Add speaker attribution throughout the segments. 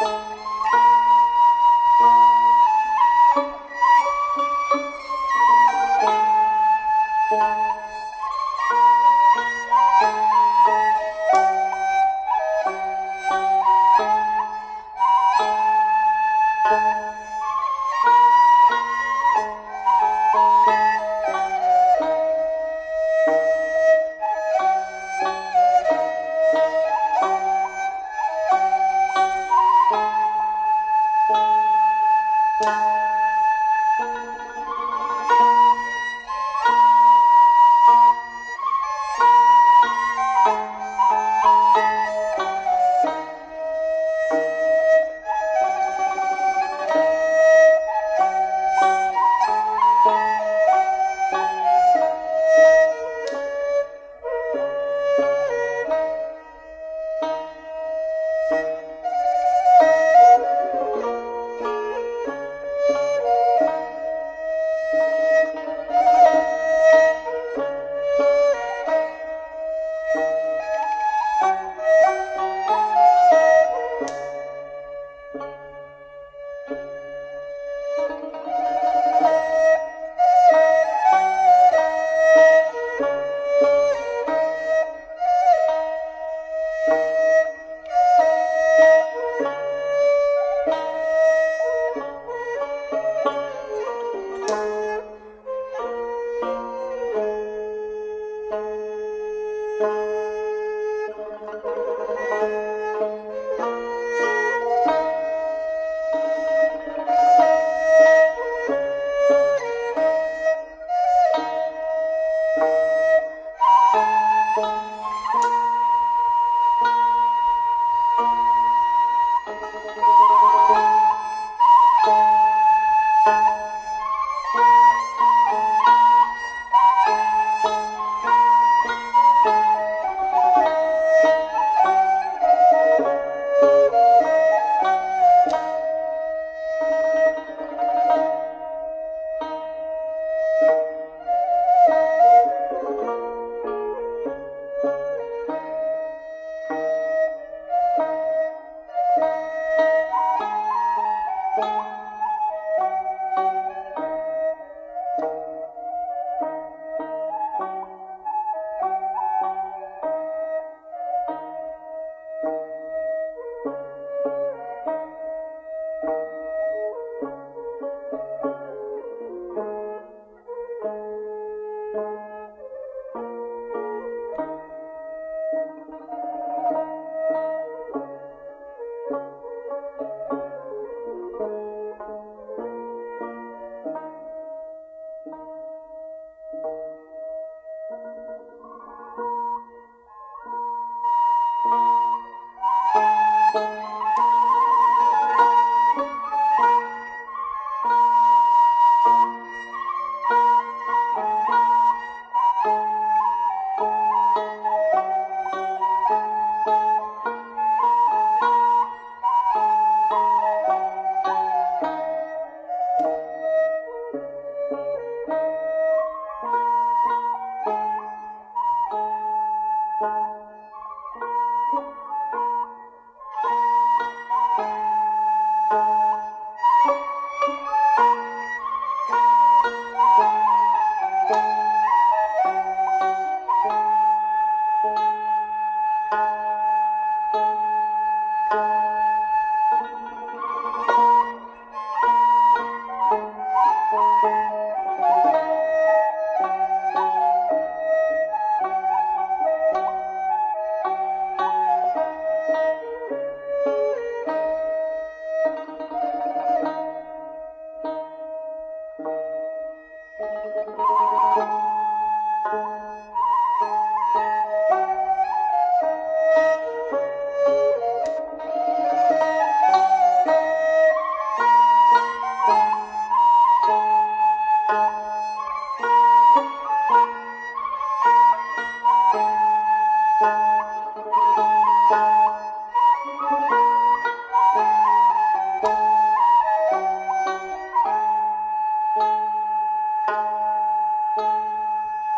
Speaker 1: Bye.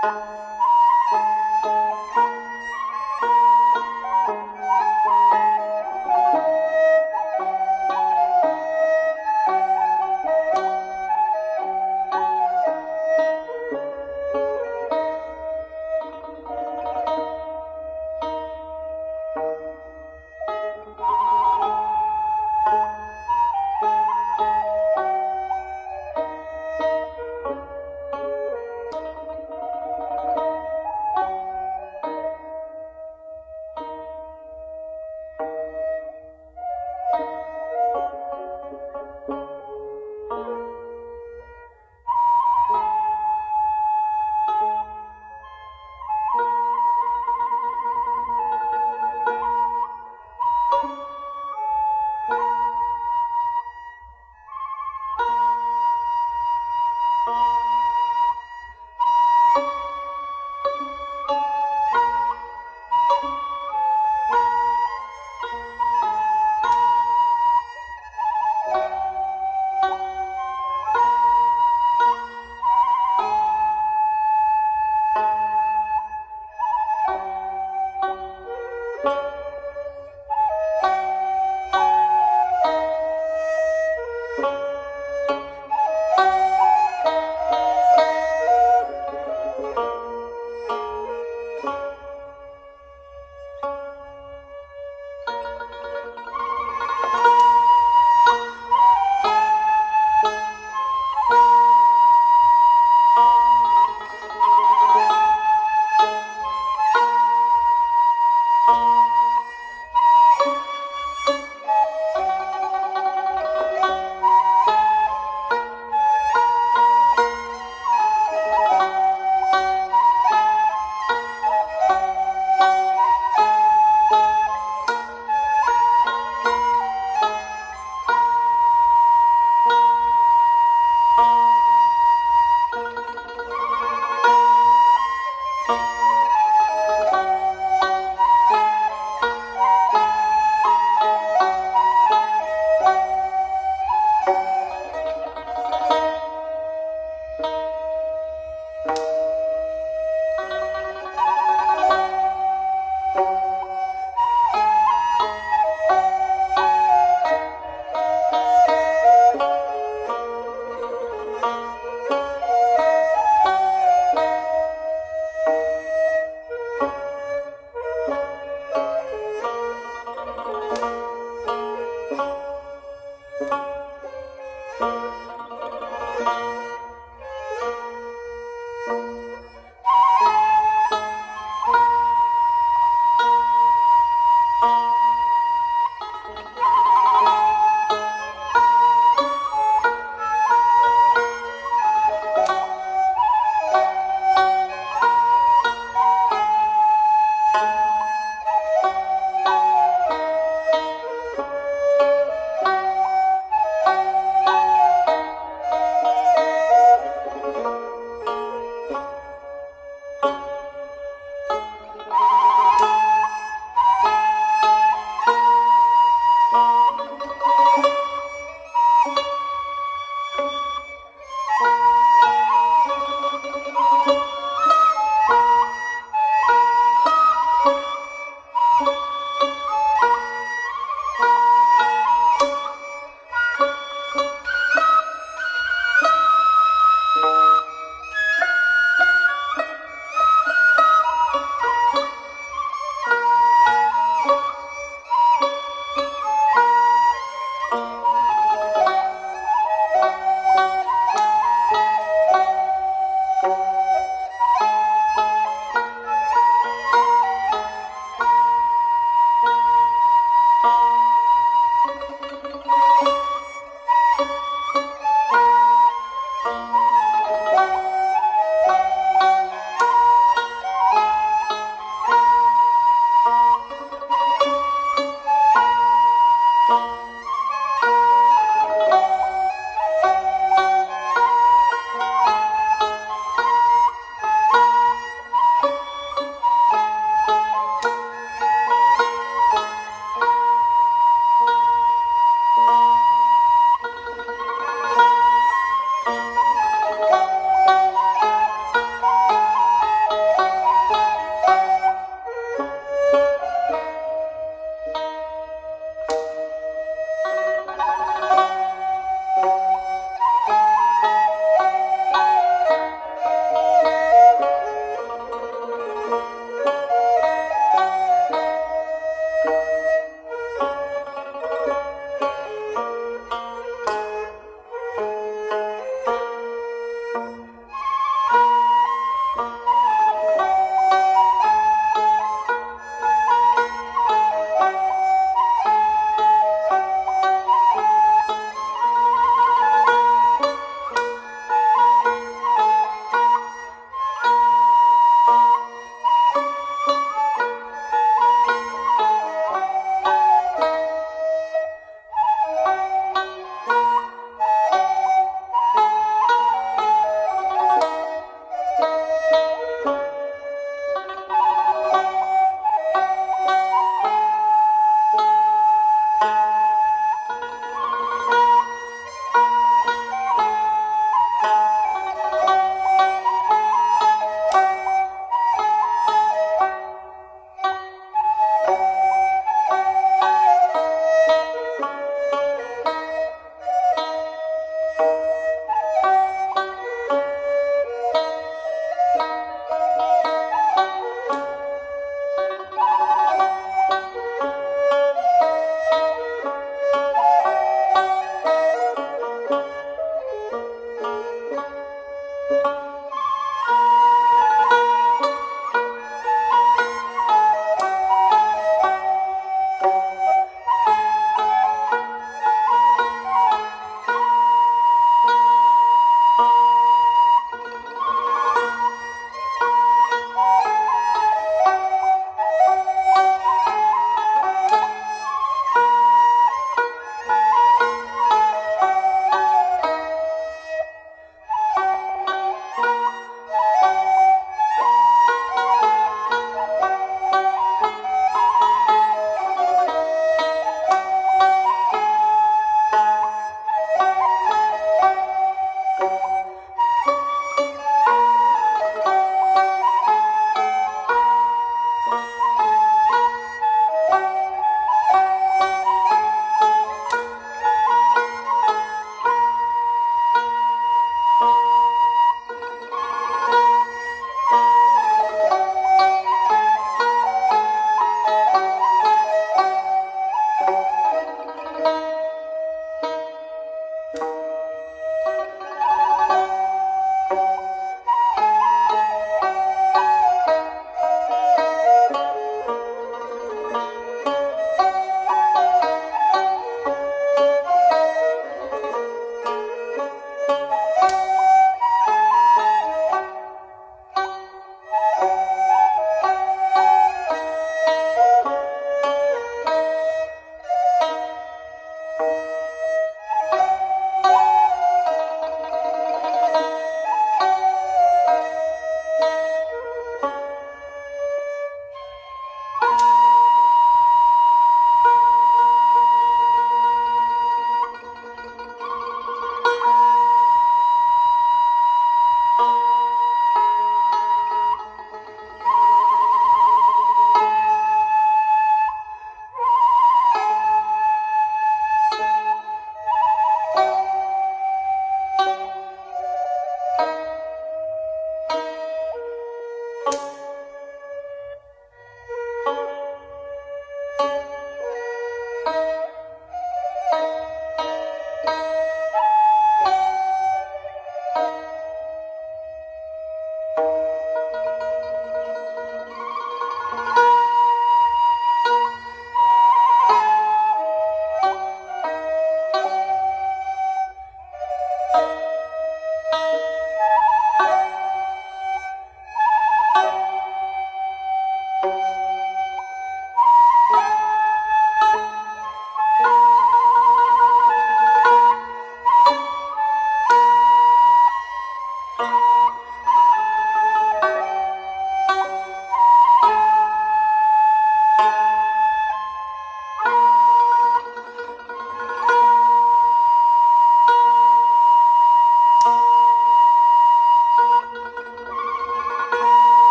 Speaker 1: Thank you. you